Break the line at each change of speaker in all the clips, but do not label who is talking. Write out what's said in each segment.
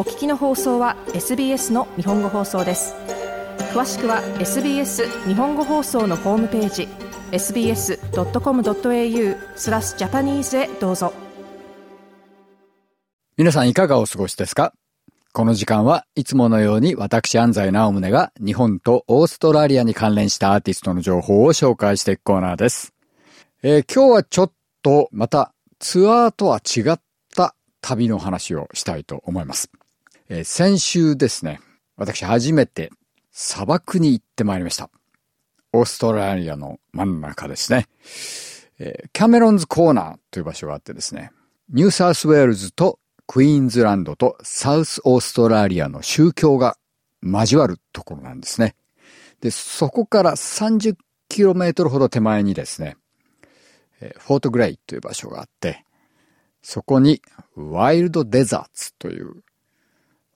お聞きの放送は SBS の日本語放送です詳しくは SBS 日本語放送のホームページ sbs.com.au スラスジャパニーズへどうぞ
皆さんいかがお過ごしですか？この時間はいつものように私安西直宗が日本とオーストラリアに関連したアーティストの情報を紹介していくコーナーです。えー、今日はちょっとまたツアーとは違った旅の話をしたいと思います。えー、先週ですね、私初めて砂漠に行ってまいりました。オーストラリアの真ん中ですね。えー、キャメロンズコーナーという場所があってですね、ニューサウスウェールズとクイーンズランドとサウスオーストラリアの州境が交わるところなんですね。で、そこから30キロメートルほど手前にですね、フォートグレイという場所があって、そこにワイルドデザーツという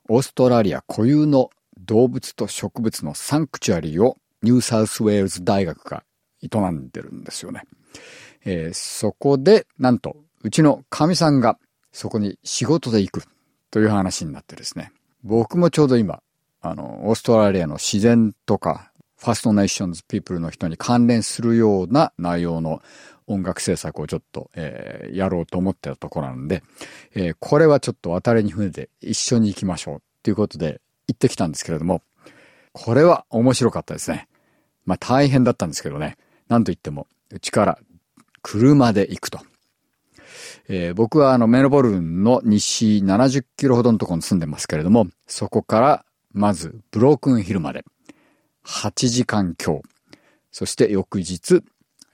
オーストラリア固有の動物と植物のサンクチュアリーをニューサウスウェールズ大学が営んでるんですよね。えー、そこで、なんと、うちのカミさんがそこに仕事で行くという話になってですね。僕もちょうど今、あの、オーストラリアの自然とか、ファストネーションズピープルの人に関連するような内容の音楽制作をちょっと、えー、やろうと思ってたところなんで、えー、これはちょっと渡りに船で一緒に行きましょうっていうことで行ってきたんですけれども、これは面白かったですね。まあ大変だったんですけどね。なんと言っても、うちから車で行くと。えー、僕はあのメルボルンの西70キロほどのところに住んでますけれども、そこからまずブロークンヒルまで8時間強。そして翌日、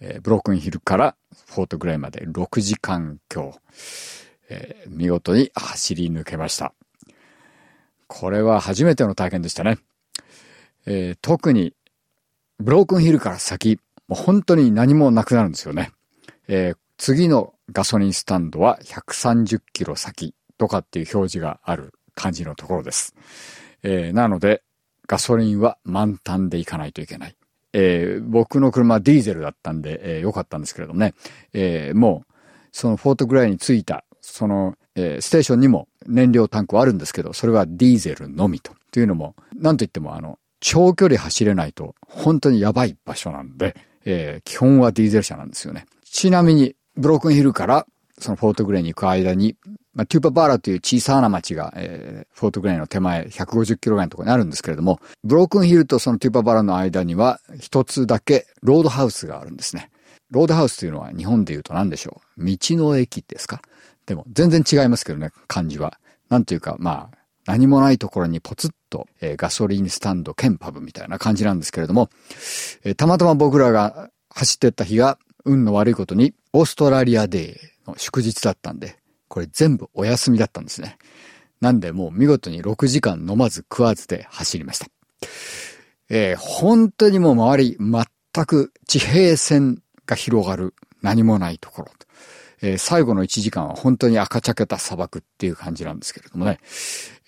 えー、ブロークンヒルからフォートグレイまで6時間強。えー、見事に走り抜けました。これは初めての体験でしたね。えー、特にブロークンヒルから先、もう本当に何もなくなるんですよね。えー、次のガソリンスタンドは130キロ先とかっていう表示がある感じのところです。えー、なので、ガソリンは満タンで行かないといけない。えー、僕の車はディーゼルだったんで、えー、よかったんですけれどもね、えー、もう、そのフォートグライに着いた、その、えー、ステーションにも燃料タンクはあるんですけど、それはディーゼルのみと。というのも、なんといってもあの、長距離走れないと本当にやばい場所なんで、えー、基本はディーゼル車なんですよね。ちなみに、ブロークンヒルからそのフォートグレイに行く間に、まあ、トゥーパバーラという小さな町が、えー、フォートグレイの手前150キロぐらいのところにあるんですけれども、ブロークンヒルとそのトゥーパバーラの間には一つだけロードハウスがあるんですね。ロードハウスというのは日本で言うと何でしょう？道の駅ですか？でも全然違いますけどね、漢字は。なんというか、まあ、何もないところにポツッと、えー、ガソリンスタンド兼パブみたいな感じなんですけれども、えー、たまたま僕らが走ってった日が運の悪いことにオーストラリアデー祝日だったんで、これ全部お休みだったんですね。なんでもう見事に6時間飲まず食わずで走りました。えー、本当にもう周り全く地平線が広がる何もないところ。えー、最後の1時間は本当に赤茶けた砂漠っていう感じなんですけれどもね。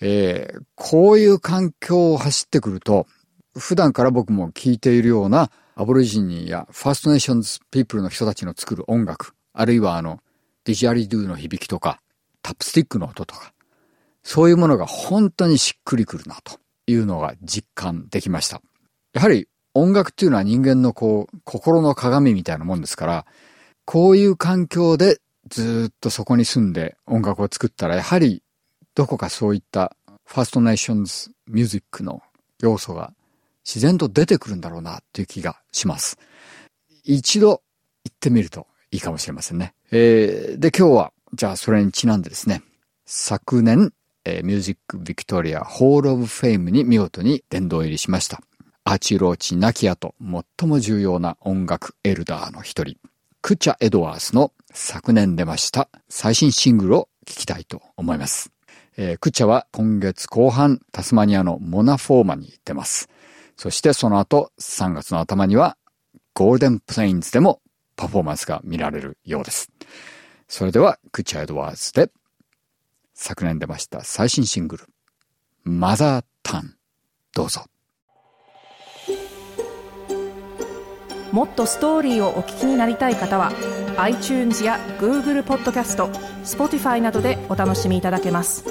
えー、こういう環境を走ってくると、普段から僕も聴いているようなアボリジニやファーストネーションズピープルの人たちの作る音楽、あるいはあの、ディジャリドゥの響きとか、タップスティックの音とか、そういうものが本当にしっくりくるなというのが実感できました。やはり音楽っていうのは人間のこう、心の鏡みたいなもんですから、こういう環境でずっとそこに住んで音楽を作ったら、やはりどこかそういったファーストネーションズミュージックの要素が自然と出てくるんだろうなっていう気がします。一度行ってみるといいかもしれませんね。えー、で、今日は、じゃあそれにちなんでですね、昨年、えー、ミュージックビクトリアホールオブフェイムに見事に殿堂入りしました。アーチー・ローチ亡きあと最も重要な音楽エルダーの一人、クチャ・エドワーズの昨年出ました最新シングルを聴きたいと思います。えー、クチャは今月後半タスマニアの Mona Foma に出ます。そしてその後3月の頭には Golden Plains でもパフォーマンスが見られるようです。それではクチャ・エドワーズで昨年出ました最新シングル Mother Tongue どうぞ。
もっとストーリーをお聞きになりたい方は iTunes や Google ポッドキャスト Spotify などでお楽しみいただけます。